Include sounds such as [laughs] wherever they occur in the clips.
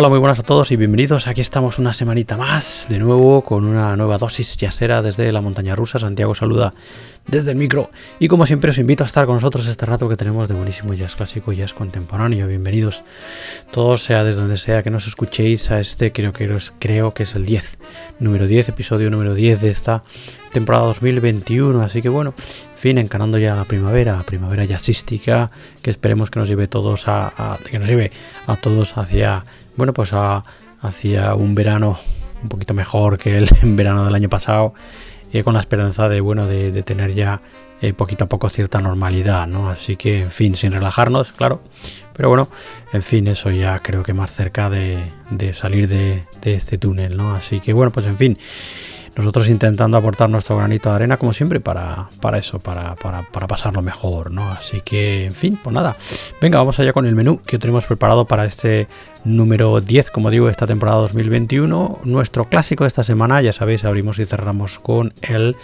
Hola, muy buenas a todos y bienvenidos. Aquí estamos una semanita más, de nuevo con una nueva dosis yasera desde la montaña rusa. Santiago saluda desde el micro y como siempre os invito a estar con nosotros este rato que tenemos de buenísimo jazz clásico y jazz contemporáneo. Bienvenidos todos, sea desde donde sea que nos escuchéis a este, creo que, es, creo que es el 10, número 10, episodio número 10 de esta temporada 2021. Así que bueno, fin, encarando ya la primavera, primavera jazzística, que esperemos que nos lleve todos a que nos lleve a todos hacia bueno, pues hacia un verano un poquito mejor que el [laughs] verano del año pasado, y con la esperanza de, bueno, de, tener ya eh, poquito a poco cierta normalidad, ¿no? Así que, en fin, sin relajarnos, claro, pero bueno, en fin, eso ya creo que más cerca de, salir de, de, este túnel, ¿no? Así que, bueno, pues en fin, nosotros intentando aportar nuestro granito de arena, como siempre, para, para eso, para, para, para, pasarlo mejor, ¿no? Así que, en fin, pues nada. Venga, vamos allá con el menú que tenemos preparado para este número 10, como digo, esta temporada 2021. Nuestro clásico de esta semana, ya sabéis, abrimos y cerramos con él.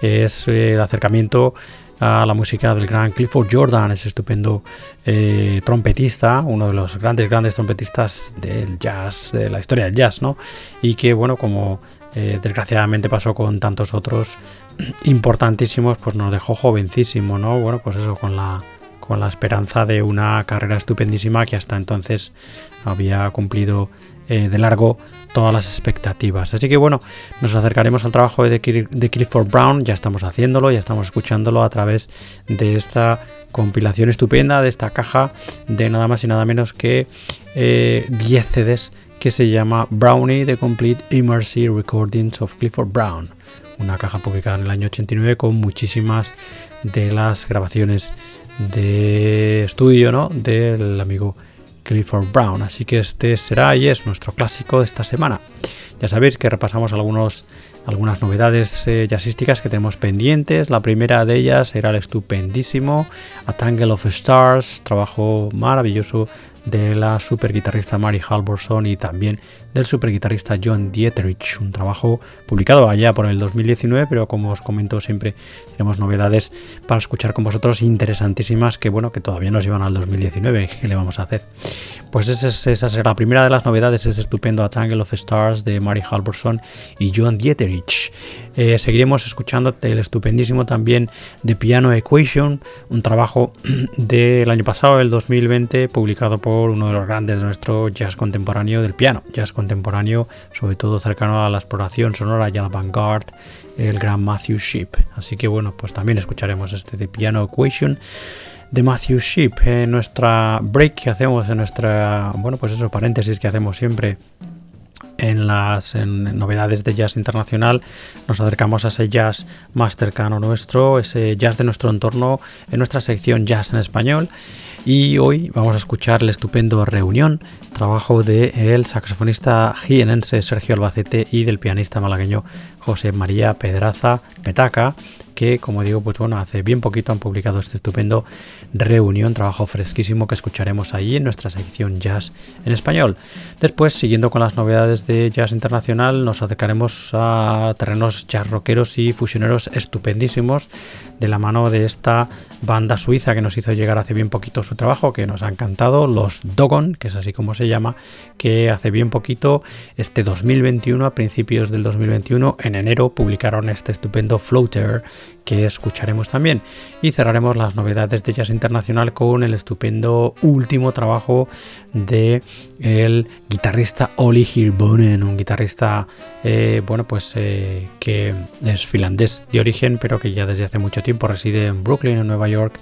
Es el acercamiento a la música del gran Clifford Jordan, ese estupendo eh, trompetista, uno de los grandes, grandes trompetistas del jazz, de la historia del jazz, ¿no? Y que, bueno, como eh, desgraciadamente pasó con tantos otros [clears throat] importantísimos, pues nos dejó jovencísimo, ¿no? Bueno, pues eso, con la, con la esperanza de una carrera estupendísima que hasta entonces había cumplido eh, de largo todas las expectativas. Así que bueno, nos acercaremos al trabajo de, Clifford Brown, ya estamos haciéndolo, ya estamos escuchándolo a través de esta compilación estupenda, de esta caja de nada más y nada menos que 10 eh, CDs que se llama Brownie The Complete Immersive Recordings of Clifford Brown. Una caja publicada en el año 89 con muchísimas de las grabaciones de estudio ¿no? del amigo Clifford Brown. Así que este será y es nuestro clásico de esta semana. Ya sabéis que repasamos algunos, algunas novedades eh, jazzísticas que tenemos pendientes. La primera de ellas era el estupendísimo A Tangle of Stars, trabajo maravilloso de la super guitarrista Mary Halvorson y también del super guitarrista John Dieterich, un trabajo publicado allá por el 2019, pero como os comento siempre tenemos novedades para escuchar con vosotros interesantísimas que bueno, que todavía nos llevan al 2019, ¿qué le vamos a hacer? Pues esa, esa será la primera de las novedades, es estupendo A Tangle of Stars de Mary Halvorson y John Dieterich. Eh, seguiremos escuchando el estupendísimo también de Piano Equation, un trabajo [clears throat] del año pasado, el 2020, publicado por uno de los grandes de nuestro jazz contemporáneo del piano, jazz contemporáneo, sobre todo cercano a la exploración sonora y a la vanguard, el gran Matthew Sheep. Así que bueno, pues también escucharemos este de Piano Equation de Matthew Sheep en nuestra break que hacemos en nuestra bueno pues eso paréntesis que hacemos siempre en las novedades de jazz internacional nos acercamos a ese jazz más cercano nuestro, ese jazz de nuestro entorno en nuestra sección Jazz en Español. Y hoy vamos a escuchar el estupendo Reunión, trabajo del saxofonista jienense Sergio Albacete y del pianista malagueño José María Pedraza Petaca que como digo, pues bueno, hace bien poquito han publicado este estupendo reunión, trabajo fresquísimo que escucharemos ahí en nuestra sección jazz en español. Después, siguiendo con las novedades de jazz internacional, nos acercaremos a terrenos jazz rockeros y fusioneros estupendísimos de la mano de esta banda suiza que nos hizo llegar hace bien poquito su trabajo, que nos ha encantado, los Dogon, que es así como se llama, que hace bien poquito, este 2021, a principios del 2021, en enero, publicaron este estupendo Floater que escucharemos también. Y cerraremos las novedades de Jazz Internacional con el estupendo último trabajo de el guitarrista Oli Hirbonen, un guitarrista eh, bueno pues eh, que es finlandés de origen, pero que ya desde hace mucho tiempo reside en Brooklyn, en Nueva York,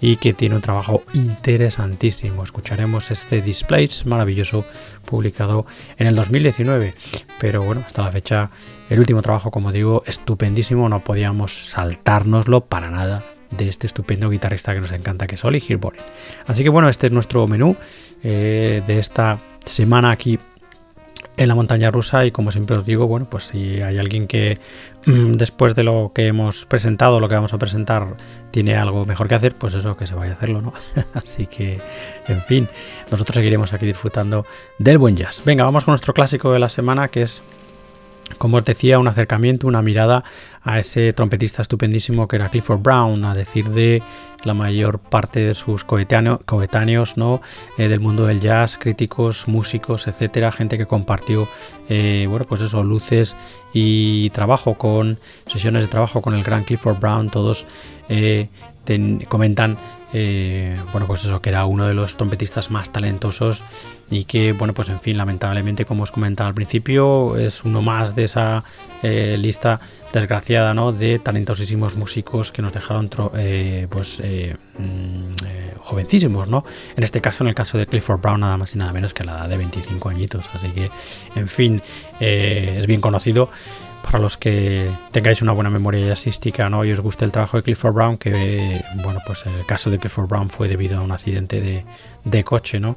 y que tiene un trabajo interesantísimo. Escucharemos este Displays maravilloso publicado en el 2019, pero bueno, hasta la fecha el último trabajo, como digo, estupendísimo, no podíamos saltárnoslo para nada de este estupendo guitarrista que nos encanta, que es Oli Hirbonen. Así que bueno, este es nuestro menú eh, de esta semana aquí en la montaña rusa y como siempre os digo, bueno, pues si hay alguien que mm, después de lo que hemos presentado, lo que vamos a presentar, tiene algo mejor que hacer, pues eso, que se vaya a hacerlo, ¿no? [laughs] Así que, en fin, nosotros seguiremos aquí disfrutando del buen jazz. Venga, vamos con nuestro clásico de la semana, que es como os decía, un acercamiento, una mirada a ese trompetista estupendísimo que era Clifford Brown, a decir de la mayor parte de sus coetáneos, ¿no? Eh, del mundo del jazz, críticos, músicos, etcétera, gente que compartió, eh, bueno, pues luces y trabajo con sesiones de trabajo con el gran Clifford Brown, todos eh, comentan eh, bueno, pues eso, que era uno de los trompetistas más talentosos y que, bueno, pues en fin, lamentablemente, como os comentaba al principio, es uno más de esa eh, lista desgraciada, ¿no? De talentosísimos músicos que nos dejaron, eh, pues, mm, jovencísimos, ¿no? En este caso, en el caso de Clifford Brown, nada más y nada menos que a la edad de 25 añitos, así que, en fin, es bien conocido para los que tengáis una buena memoria jazzística ¿no? y os guste el trabajo de Clifford Brown, que bueno, pues el caso de Clifford Brown fue debido a un accidente de, coche, ¿no?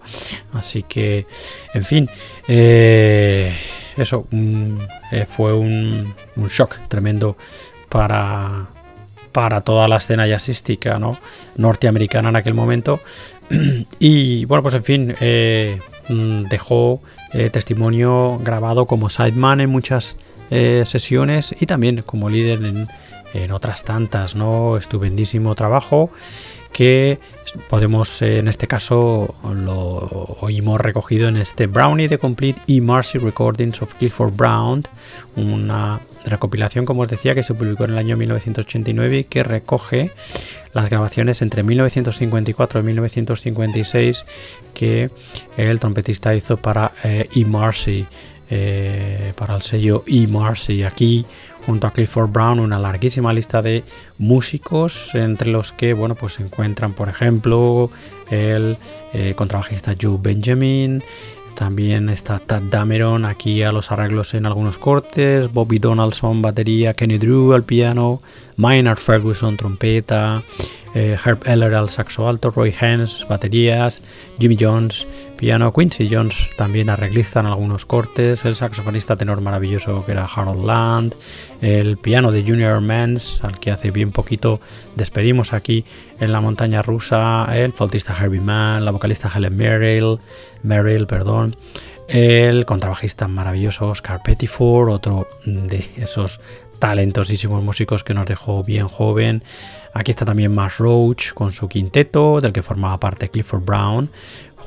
Así que, en fin, eh, eso eh, fue un, shock tremendo para, para toda la escena jazzística ¿no? norteamericana en aquel momento. [clears throat] Y bueno, pues en fin, eh, mm, dejó testimonio grabado como sideman en muchas eh, sesiones y también como líder en, otras tantas, ¿no? Estupendísimo trabajo que podemos en este caso lo oímos recogido en este Brownie de Complete y Marcy Recordings of Clifford Brown, una recopilación, como os decía, que se publicó en el año 1989 y que recoge las grabaciones entre 1954 y 1956 que el trompetista hizo para E. Marcy, eh, para el sello E. Marcy. Aquí junto a Clifford Brown una larguísima lista de músicos entre los que bueno pues se encuentran por ejemplo el eh, contrabajista Joe Benjamin también está Tad Dameron aquí a los arreglos en algunos cortes, Bobby Donaldson batería, Kenny Drew al piano, Maynard Ferguson trompeta, eh, Herb Eller al saxo alto, Roy Haynes baterías, Jimmy Jones piano, Quincy Jones también arreglista en algunos cortes, el saxofonista tenor maravilloso que era Harold Land, el piano de Junior Mans al que hace bien poquito despedimos aquí en la montaña rusa, el flautista Herbie Mann, la vocalista Helen Merrill, Merrill, perdón, el contrabajista maravilloso Oscar Pettiford, otro de esos talentosísimos músicos que nos dejó bien joven. Aquí está también Max Roach con su quinteto, del que formaba parte Clifford Brown,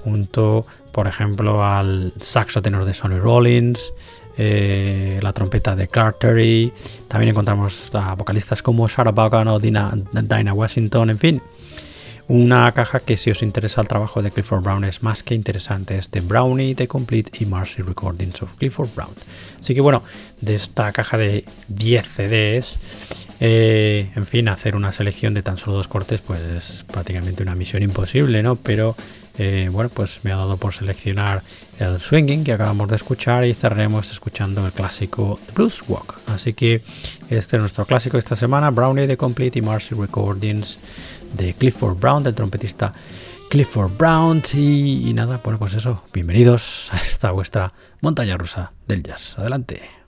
junto, por ejemplo, al saxo tenor de Sonny Rollins, eh, la trompeta de Clark Terry. También encontramos a vocalistas como Sarah Vaughan o Dina, Washington, en fin. Una caja que si os interesa el trabajo de Clifford Brown es más que interesante. Es de Brownie, The Complete y Marcy Recordings of Clifford Brown. Así que bueno, de esta caja de 10 CDs, eh, en fin, hacer una selección de tan solo dos cortes pues es prácticamente una misión imposible, ¿no? Pero eh, bueno, pues me ha dado por seleccionar el Swinging que acabamos de escuchar y cerraremos escuchando el clásico Blues Walk. Así que este es nuestro clásico esta semana, Brownie The Complete y Marcy Recordings de Clifford Brown, del trompetista Clifford Brown. Y, y nada, bueno, pues eso, bienvenidos a esta vuestra montaña rusa del jazz. Adelante.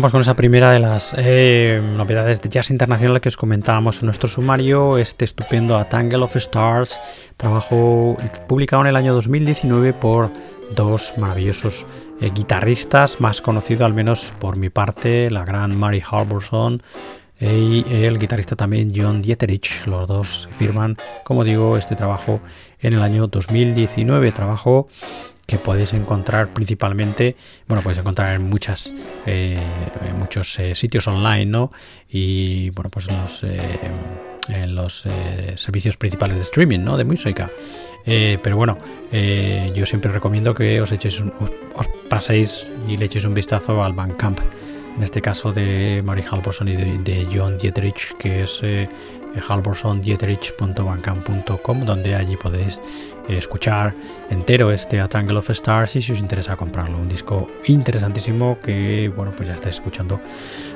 Vamos con esa primera de las eh, novedades de jazz internacional que os comentábamos en nuestro sumario, este estupendo A Tangle of Stars, trabajo publicado en el año 2019 por dos maravillosos eh, guitarristas, más conocido al menos por mi parte, la gran Mary Harborson y el guitarrista también John Dieterich. Los dos firman, como digo, este trabajo en el año 2019, trabajo que podéis encontrar principalmente, bueno, podéis encontrar en muchas, eh, muchos eh, sitios online, ¿no? Y bueno, pues en los, eh, en los servicios principales de streaming, ¿no? De música. pero bueno, yo siempre recomiendo que os echéis, os paséis y le echéis un vistazo al Bandcamp en este caso de Mary Halvorson y de, John Dietrich, que es eh, donde allí podéis eh, escuchar entero este A Triangle of Stars y si os interesa comprarlo. Un disco interesantísimo que, bueno, pues ya estáis escuchando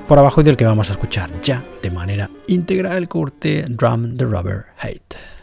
por abajo y del que vamos a escuchar ya de manera íntegra el corte Drum the Rubber Hate.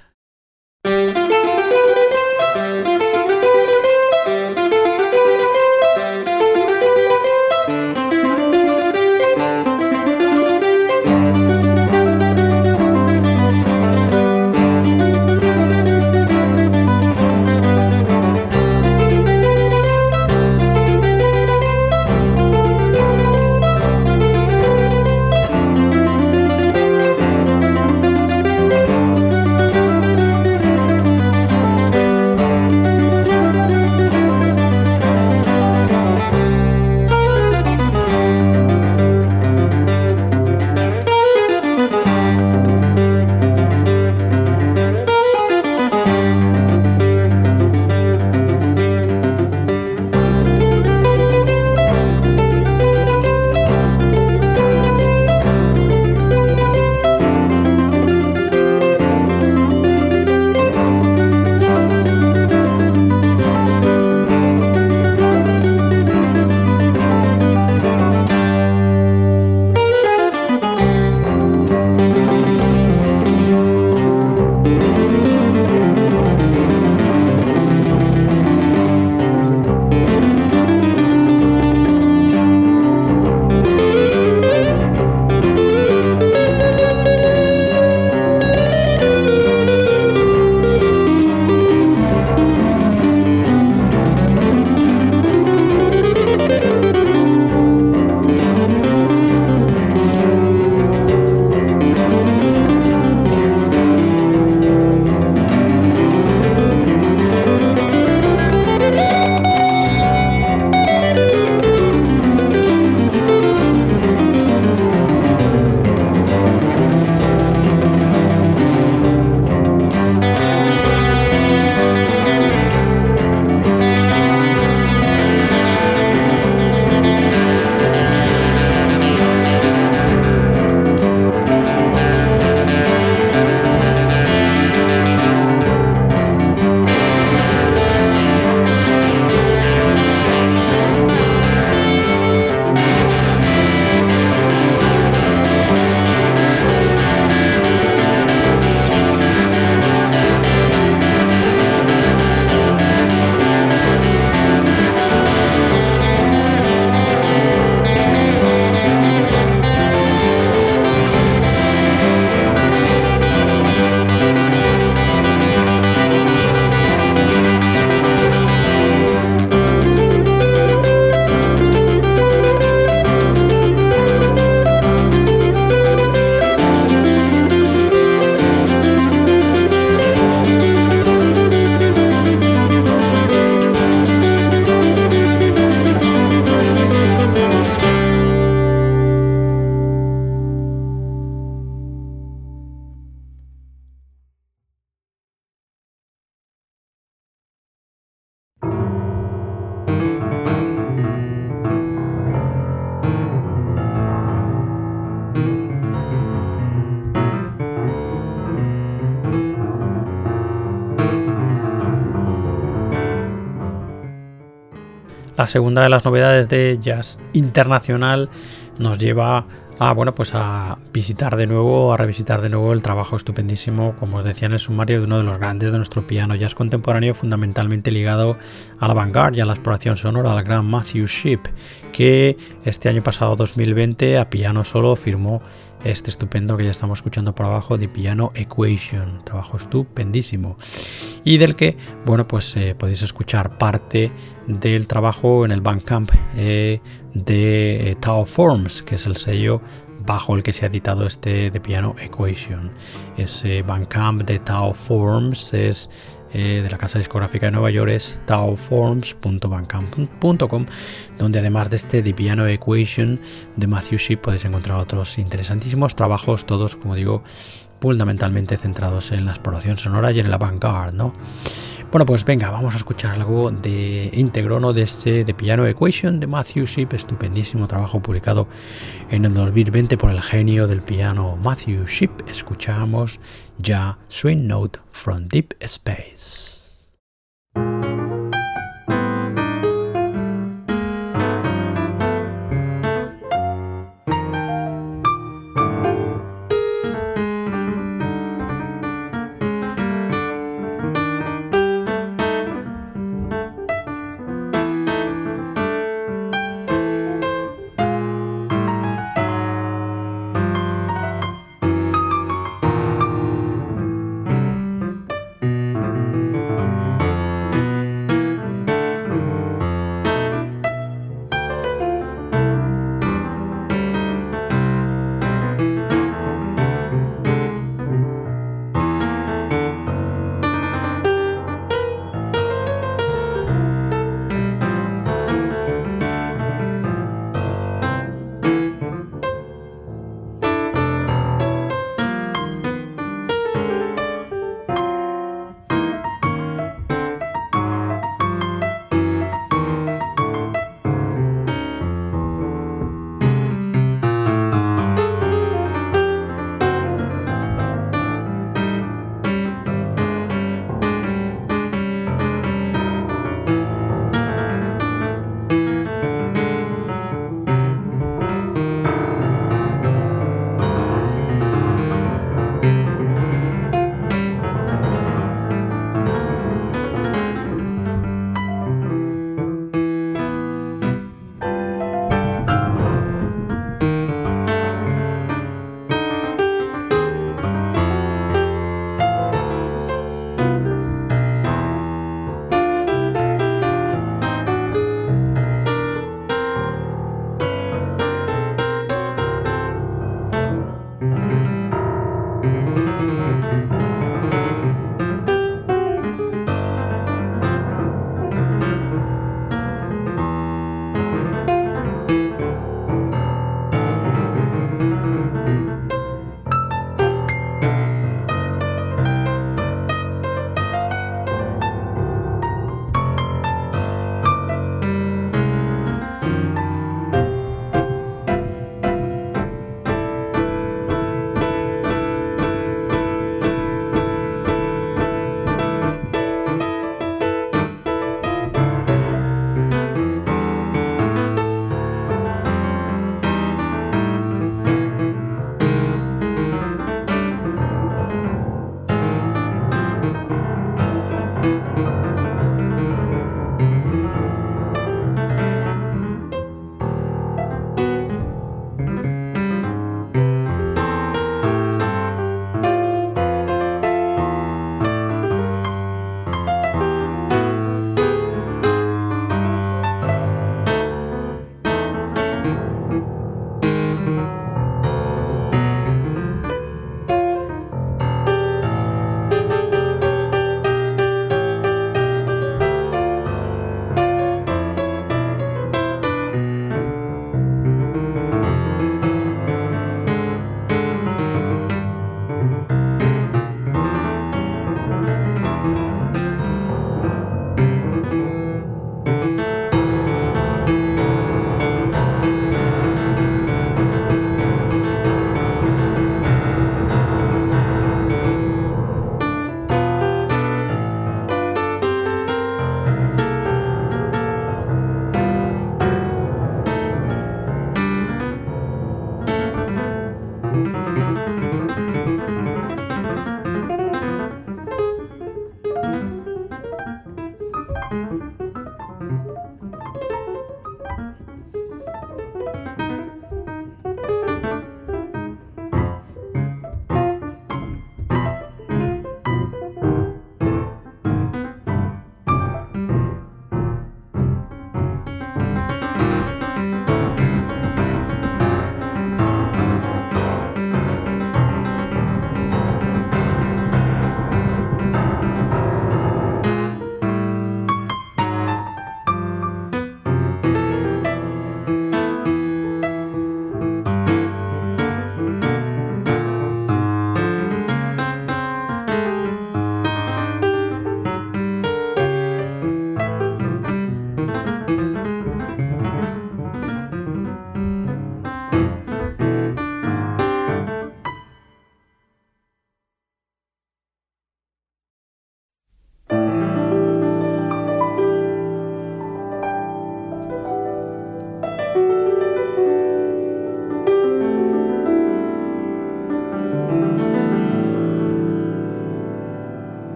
La segunda de las novedades de Jazz Internacional nos lleva a bueno pues a visitar de nuevo, a revisitar de nuevo el trabajo estupendísimo, como os decía en el sumario, de uno de los grandes de nuestro piano jazz contemporáneo, fundamentalmente ligado a la vanguard y a la exploración sonora, al gran Matthew Ship, que este año pasado 2020 a piano solo firmó este estupendo que ya estamos escuchando por abajo de Piano Equation, trabajo estupendísimo. Y del que, bueno, pues eh, podéis escuchar parte del trabajo en el Bandcamp eh, de eh, Tao Forms, que es el sello bajo el que se ha editado este de piano Equation. Ese Bandcamp de Tao Forms es de la casa discográfica de Nueva York es taoforms.bandcamp.com donde además de este de piano Equation de Matthew Ship podéis encontrar otros interesantísimos trabajos, todos como digo fundamentalmente centrados en la exploración sonora y en la vanguard, ¿no? Bueno, pues venga, vamos a escuchar algo de íntegro, ¿no? De este de Piano Equation de Matthew Ship, estupendísimo trabajo publicado en el 2020 por el genio del piano Matthew Ship. Escuchamos ya Swing Note from Deep Space.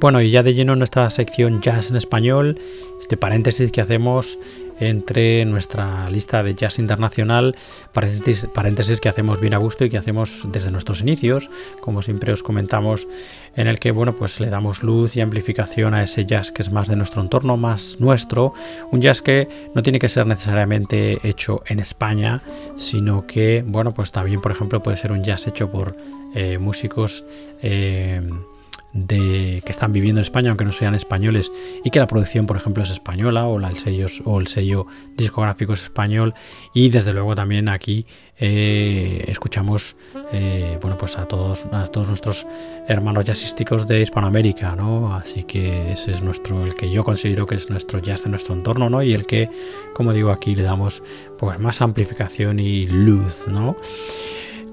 Bueno, y ya de lleno nuestra sección Jazz en Español, este paréntesis que hacemos entre nuestra lista de jazz internacional, paréntesis, que hacemos bien a gusto y que hacemos desde nuestros inicios, como siempre os comentamos, en el que bueno, pues le damos luz y amplificación a ese jazz que es más de nuestro entorno, más nuestro, un jazz que no tiene que ser necesariamente hecho en España, sino que bueno, pues también por ejemplo puede ser un jazz hecho por eh, músicos eh, de que están viviendo en España, aunque no sean españoles, y que la producción, por ejemplo, es española o, el, sello, o el sello discográfico es español. Y desde luego también aquí eh, escuchamos eh, bueno, pues a todos, a todos nuestros hermanos jazzísticos de Hispanoamérica, ¿no? Así que ese es nuestro, el que yo considero que es nuestro jazz de nuestro entorno, ¿no? Y el que, como digo, aquí le damos pues más amplificación y luz, ¿no?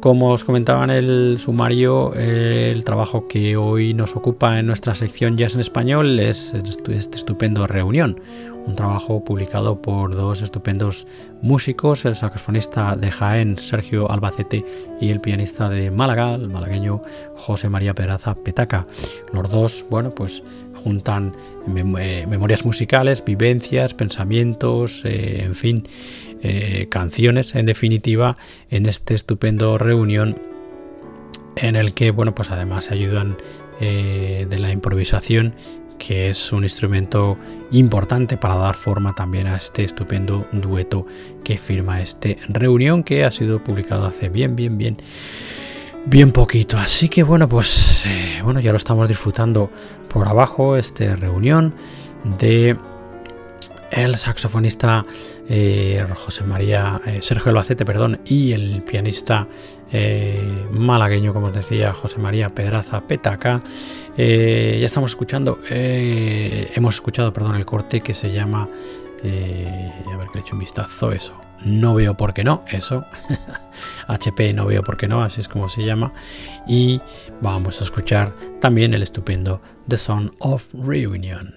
Como os comentaba en el sumario, el trabajo que hoy nos ocupa en nuestra sección Jazz en Español es este estupendo Reunión, un trabajo publicado por dos estupendos músicos, el saxofonista de Jaén Sergio Albacete y el pianista de Málaga, el malagueño José María Peraza Petaca. Los dos, bueno, pues juntan eh, memorias musicales, vivencias, pensamientos, eh, en fin, eh, canciones, en definitiva, en este estupendo reunión en el que, bueno, pues además se ayudan de la improvisación que es un instrumento importante para dar forma también a este estupendo dueto que firma este reunión que ha sido publicado hace bien, bien, bien bien poquito. Así que bueno, pues bueno, ya lo estamos disfrutando por abajo, esta reunión de el saxofonista eh, José María eh, Sergio Albacete, perdón, y el pianista malagueño, como os decía, José María Pedraza Petaca. ya estamos escuchando, hemos escuchado, perdón, el corte que se llama, a ver que le he hecho un vistazo, eso, no veo por qué no, eso. [laughs] HP no veo por qué no, así es como se llama. Y vamos a escuchar también el estupendo The Song of Reunion.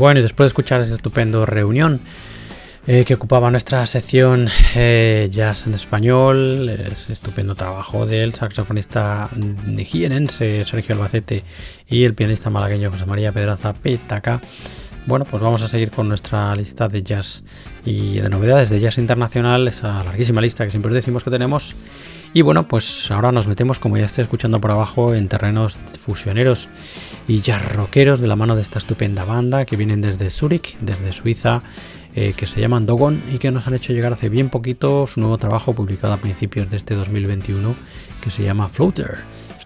Bueno, y después de escuchar ese estupendo reunión eh, que ocupaba nuestra sección eh, Jazz en Español, ese estupendo trabajo del saxofonista jienense Sergio Albacete y el pianista malagueño José María Pedraza Petaca. Bueno, pues vamos a seguir con nuestra lista de jazz y de novedades de jazz internacional, esa larguísima lista que siempre decimos que tenemos. Y bueno, pues ahora nos metemos, como ya estoy escuchando por abajo, en terrenos fusioneros y jazz rockeros de la mano de esta estupenda banda que vienen desde Zurich, desde Suiza, eh, que se llaman Dogon y que nos han hecho llegar hace bien poquito su nuevo trabajo publicado a principios de este 2021 que se llama Floater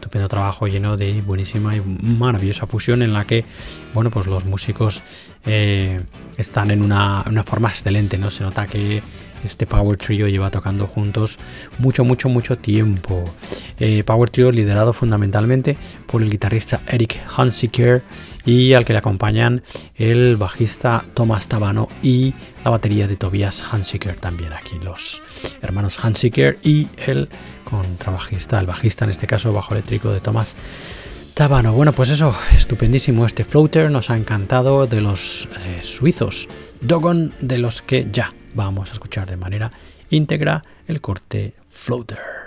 estupendo trabajo lleno de buenísima y maravillosa fusión en la que, bueno, pues los músicos eh, están en una, una, forma excelente, ¿no? Se nota que este Power Trio lleva tocando juntos mucho, mucho, mucho tiempo. Eh, Power Trio liderado fundamentalmente por el guitarrista Eric Hansiker y al que le acompañan el bajista Thomas Tabano y la batería de Tobias Hansiker también aquí los hermanos Hansiker y el contrabajista, el bajista en este caso bajo eléctrico de Thomas Tabano. Bueno, pues eso, estupendísimo este floater, nos ha encantado de los eh, suizos Dogon, de los que ya vamos a escuchar de manera íntegra el corte floater.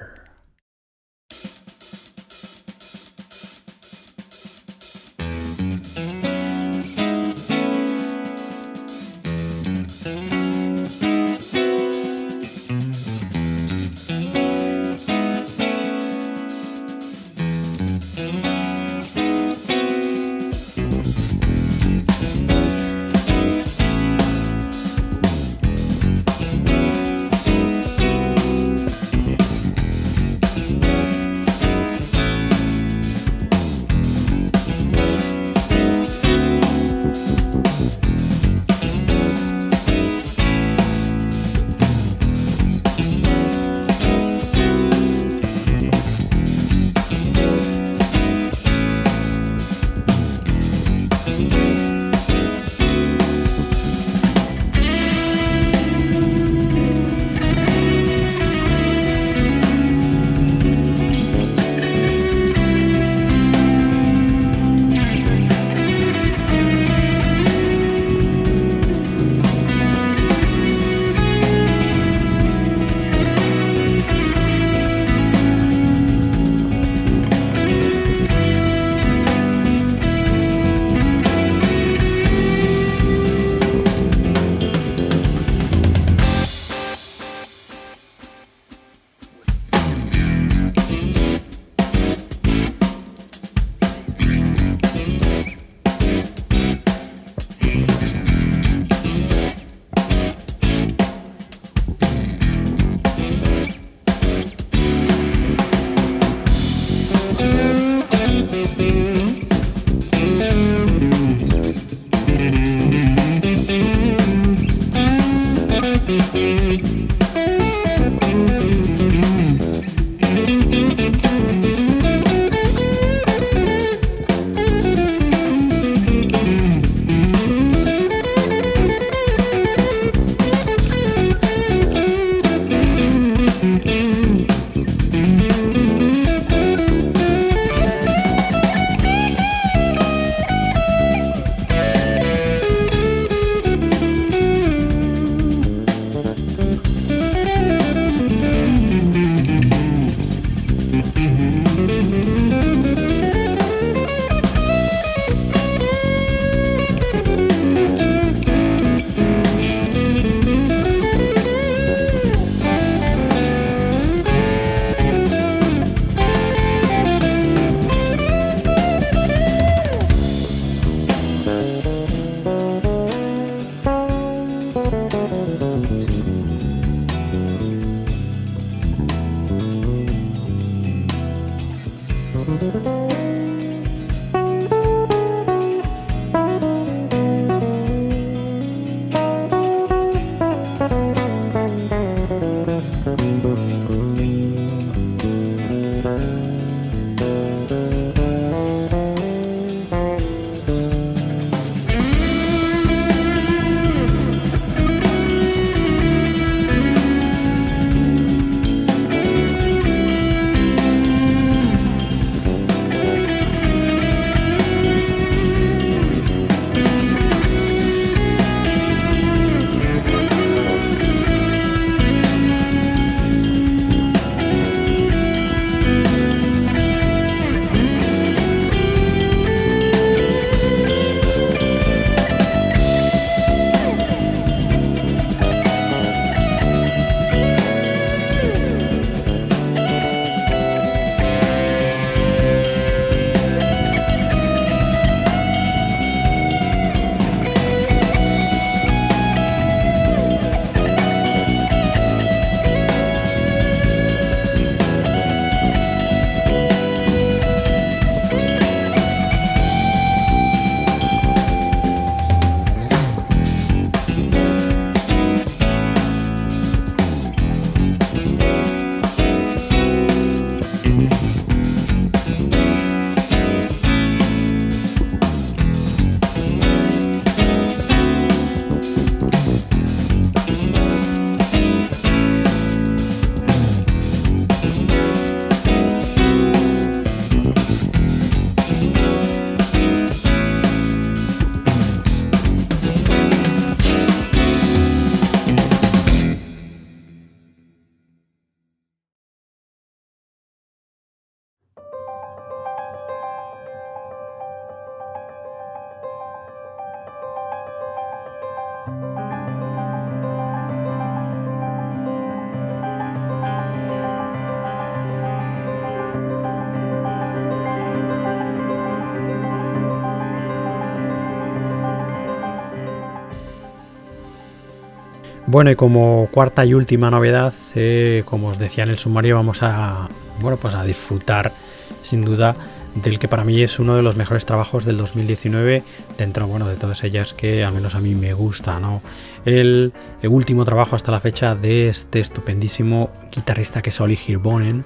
Bueno, y como cuarta y última novedad, eh, como os decía en el sumario, vamos a, bueno, pues a disfrutar sin duda del que para mí es uno de los mejores trabajos del 2019 dentro bueno, de todas ellas que al menos a mí me gusta. ¿no? El, último trabajo hasta la fecha de este estupendísimo guitarrista que es Oli Hirvonen,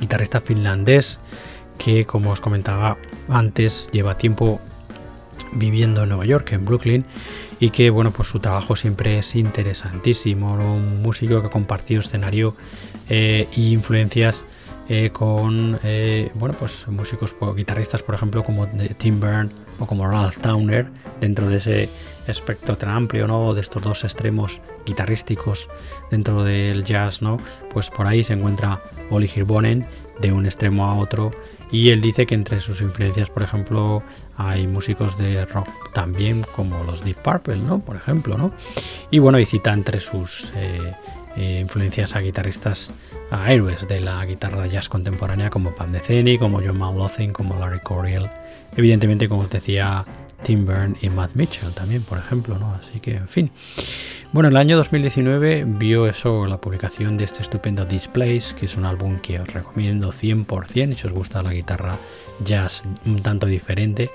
guitarrista finlandés que como os comentaba antes lleva tiempo viviendo en Nueva York, en Brooklyn, y que bueno, pues su trabajo siempre es interesantísimo, un músico que ha compartido escenario e influencias eh, con eh, bueno, pues músicos, guitarristas, por ejemplo, como Tim Byrne o como Ralph Towner, dentro de ese espectro tan amplio, ¿no? De estos dos extremos guitarrísticos dentro del jazz, ¿no? Pues por ahí se encuentra Oli Hirvonen de un extremo a otro y él dice que entre sus influencias, por ejemplo, hay músicos de rock también como los Deep Purple, ¿no? Por ejemplo, ¿no? Y bueno, y cita entre sus eh, eh, influencias a guitarristas, a héroes de la guitarra jazz contemporánea como Pan Metheny, como John McLaughlin, como Larry Coryell, evidentemente como os decía Tim Byrne y Matt Mitchell también, por ejemplo, ¿no? Así que, en fin. Bueno, el año 2019 vio eso, la publicación de este estupendo Displays, que es un álbum que os recomiendo 100% si os gusta la guitarra jazz un tanto diferente,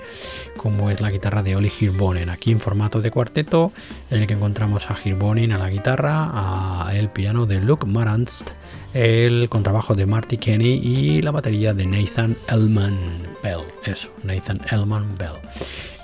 como es la guitarra de Oli Hirvonen, aquí en formato de cuarteto, en el que encontramos a Hirvonen a la guitarra, a el piano de Luke Maranst, el contrabajo de Marty Kenny y la batería de Nathan Elman Bell. Eso, Nathan Elman Bell.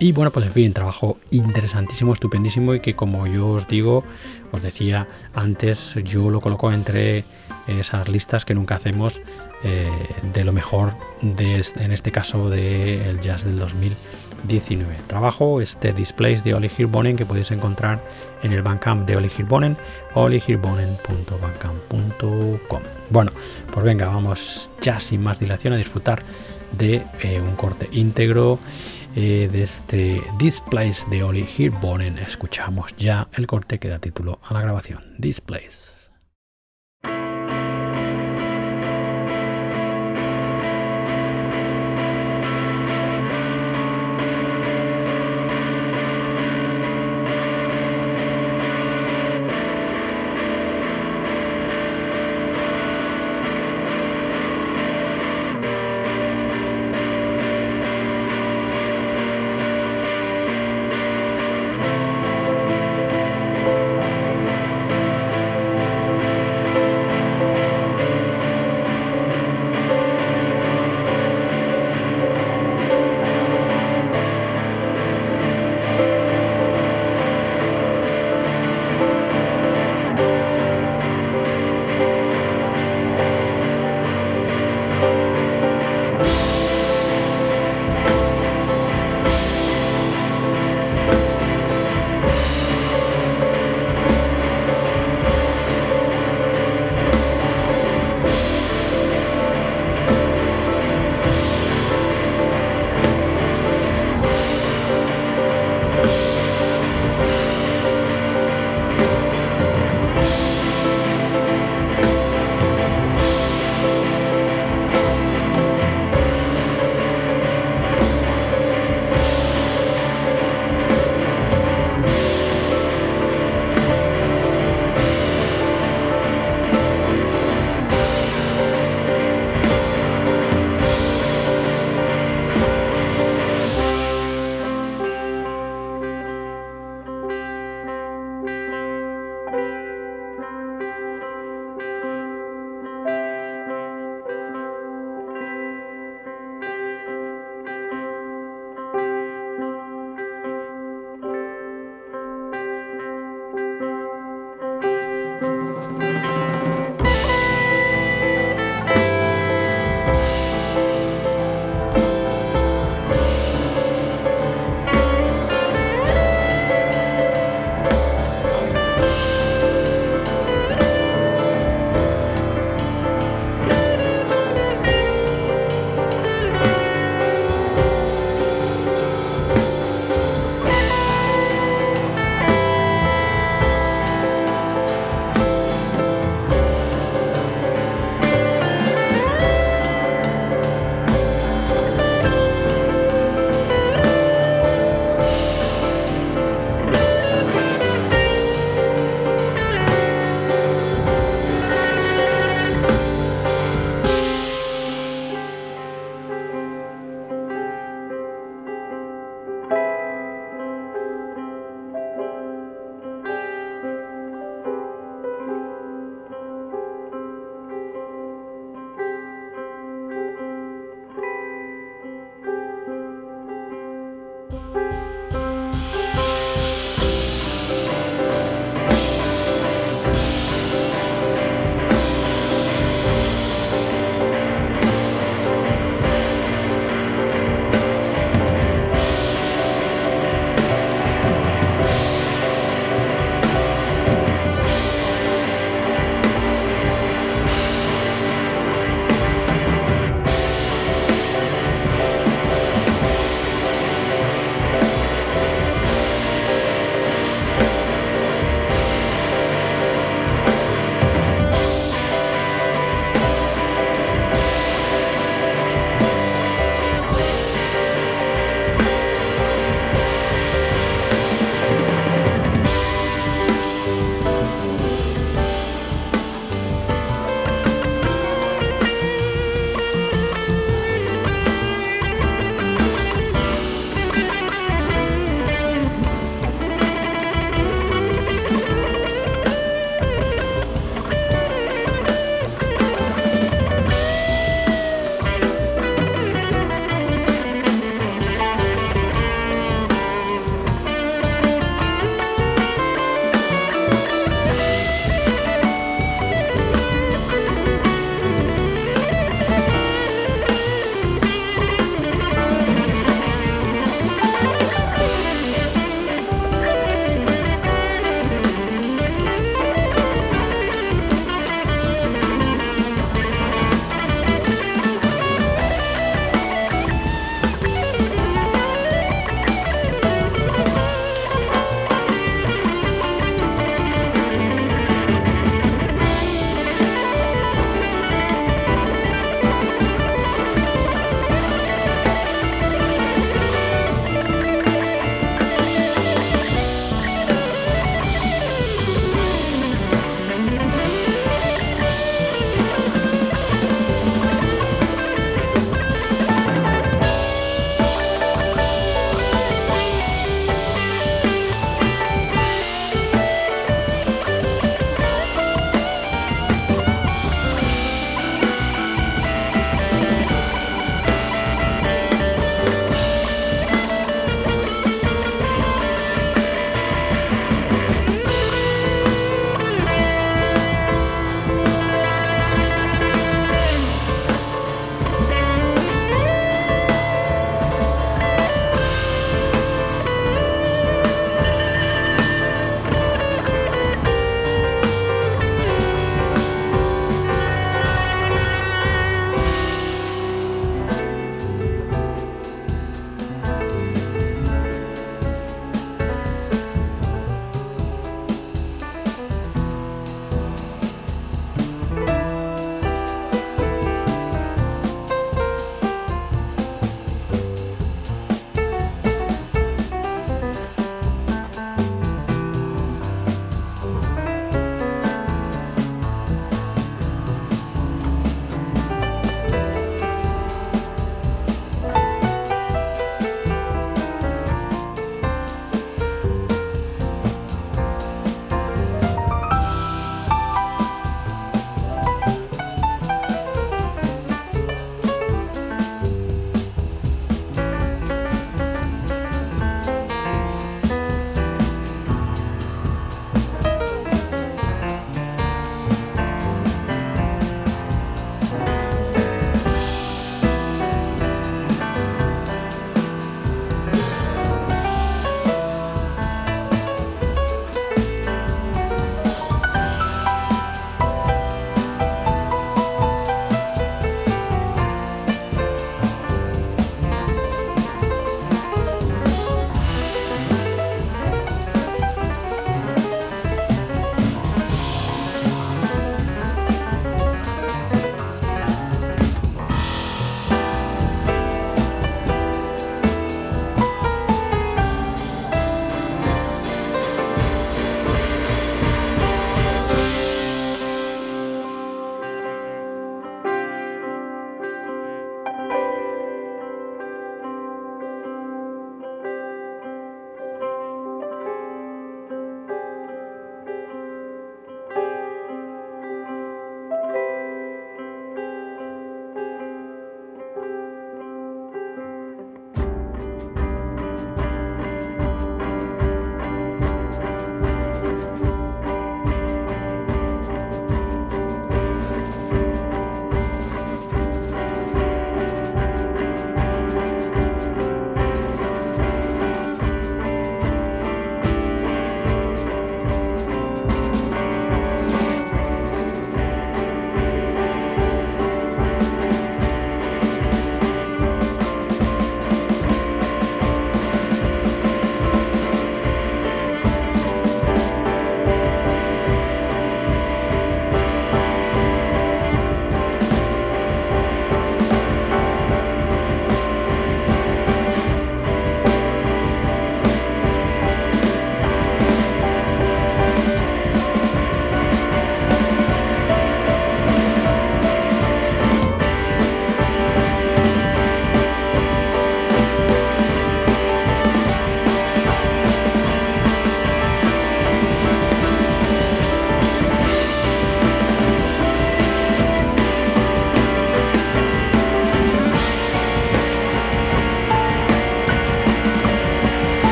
Y bueno, pues en fin, trabajo interesantísimo, estupendísimo y que como yo os digo, os decía antes, yo lo coloco entre esas listas que nunca hacemos eh, de lo mejor de, en este caso del jazz del 2019. Trabajo este Displays de Oli Hirbonen que podéis encontrar en el Bandcamp de Oli Hirbonen, olihirbonen.bandcamp.com. Bueno, pues venga, vamos ya sin más dilación a disfrutar de eh, un corte íntegro eh, de este Displays de Oli Hirbonen. Escuchamos ya el corte que da título a la grabación. Displays.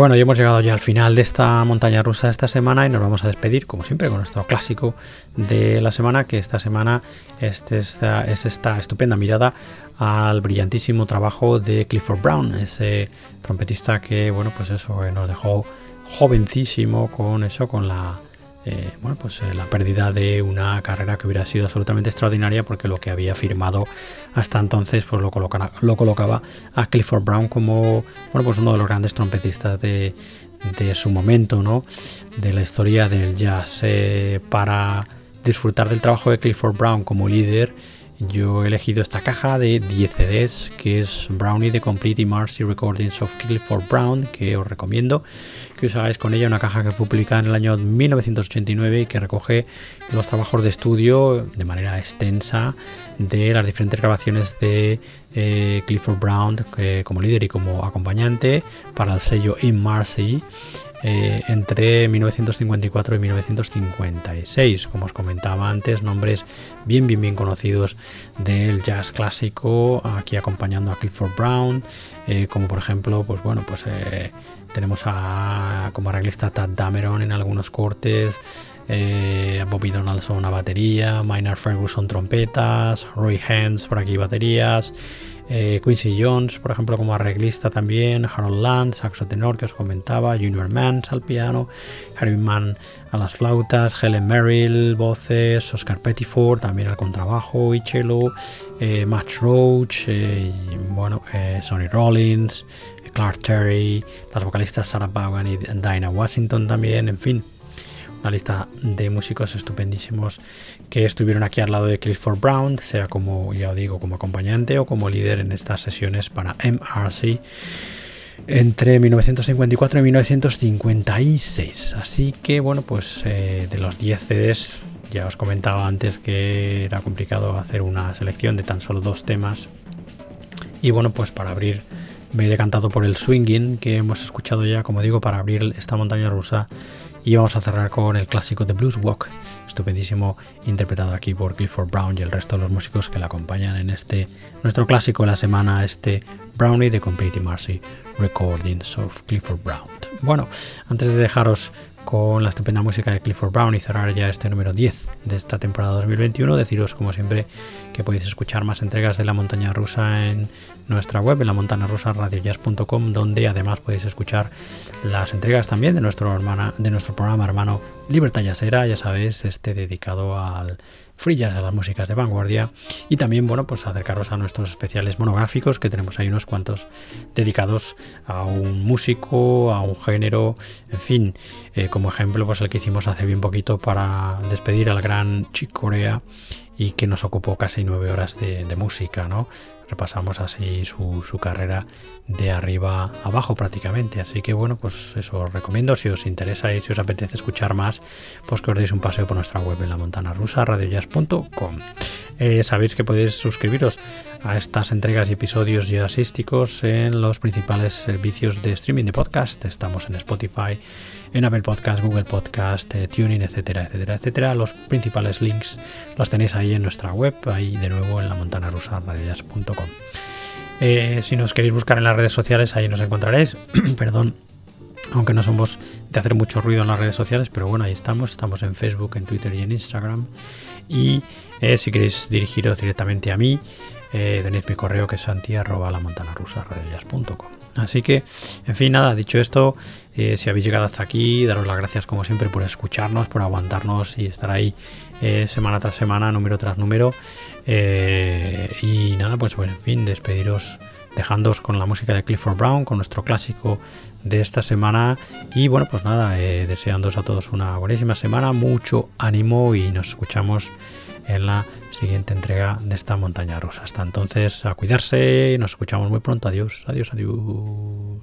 Bueno, ya hemos llegado ya al final de esta montaña rusa esta semana y nos vamos a despedir, como siempre, con nuestro clásico de la semana, que esta semana es esta, es esta estupenda mirada al brillantísimo trabajo de Clifford Brown, ese trompetista que, bueno, pues eso, eh, nos dejó jovencísimo con eso, con la eh, bueno, pues eh, la pérdida de una carrera que hubiera sido absolutamente extraordinaria porque lo que había firmado hasta entonces pues lo, lo colocaba a Clifford Brown como bueno, pues uno de los grandes trompetistas de, su momento, ¿no? de la historia del jazz. Eh, para disfrutar del trabajo de Clifford Brown como líder, yo he elegido esta caja de 10 CDs que es Brownie The Complete Immersive Recordings of Clifford Brown, que os recomiendo que os hagáis con ella. Una caja que fue publicada en el año 1989 y que recoge los trabajos de estudio de manera extensa de las diferentes grabaciones de eh, Clifford Brown eh, como líder y como acompañante para el sello In eh, entre 1954 y 1956. Como os comentaba antes, nombres bien, bien, bien conocidos del jazz clásico, aquí acompañando a Clifford Brown, eh, como por ejemplo, pues bueno, pues eh, tenemos a, como arreglista Tad Dameron en algunos cortes. Bobby Donaldson a batería, Minor Ferguson trompetas, Roy Hands por aquí baterías, eh, Quincy Jones, por ejemplo, como arreglista también, Harold Land, saxo tenor que os comentaba, Junior Mans al piano, Harry Mann a las flautas, Helen Merrill, voces, Oscar Pettiford también al contrabajo y cello, eh, Roach, eh, bueno, Sonny Rollins, Clark Terry, las vocalistas Sarah Vaughan y Dinah Washington también, en fin, una lista de músicos estupendísimos que estuvieron aquí al lado de Clifford Brown, sea como, ya digo, como acompañante o como líder en estas sesiones para MRC entre 1954 y 1956. Así que, bueno, pues eh, de los 10 CDs, ya os comentaba antes que era complicado hacer una selección de tan solo dos temas. Y bueno, pues para abrir me he decantado por el swinging que hemos escuchado ya, como digo, para abrir esta montaña rusa y vamos a cerrar con el clásico de Blues Walk, estupendísimo, interpretado aquí por Clifford Brown y el resto de los músicos que le acompañan en este nuestro clásico de la semana, este Brownie de Complete Marcy Recordings of Clifford Brown. Bueno, antes de dejaros con la estupenda música de Clifford Brown y cerrar ya este número 10 de esta temporada 2021, deciros como siempre que podéis escuchar más entregas de la montaña rusa en nuestra web, en la montana rusa radiojazz.com, donde además podéis escuchar las entregas también de nuestro, hermana, de nuestro programa hermano Libertad Yasera, ya sabéis, este dedicado al free jazz, a las músicas de vanguardia. Y también, bueno, pues acercaros a nuestros especiales monográficos que tenemos ahí unos cuantos dedicados a un músico, a un género, en fin, eh, como ejemplo, pues el que hicimos hace bien poquito para despedir al gran Chick Corea y que nos ocupó casi nueve horas de, de música, ¿no? repasamos así su, carrera de arriba abajo prácticamente. Así que bueno, pues eso os recomiendo si os interesa y si os apetece escuchar más, pues que os deis un paseo por nuestra web en la montana rusa, radiojazz.com. Eh, sabéis que podéis suscribiros a estas entregas y episodios jazzísticos en los principales servicios de streaming de podcast. Estamos en Spotify, en Apple Podcast, Google Podcast, eh, Tuning, etcétera, etcétera, etcétera. Los principales links los tenéis ahí en nuestra web, ahí de nuevo en la montana. Eh, si nos queréis buscar en las redes sociales, ahí nos encontraréis. [clears throat] Perdón, aunque no somos de hacer mucho ruido en las redes sociales, pero bueno, ahí estamos. Estamos en Facebook, en Twitter y en Instagram. Y eh, si queréis dirigiros directamente a mí, tenéis mi correo que es santi arroba la Así que, en fin, nada, dicho esto, eh, si habéis llegado hasta aquí, daros las gracias como siempre por escucharnos, por aguantarnos y estar ahí semana tras semana, número tras número. y nada, pues, pues en fin, despediros dejándoos con la música de Clifford Brown, con nuestro clásico de esta semana. Y bueno, pues nada, eh, deseándoos a todos una buenísima semana, mucho ánimo y nos escuchamos en la siguiente entrega de esta montaña rusa. Hasta entonces, a cuidarse, nos escuchamos muy pronto. Adiós, adiós, adiós.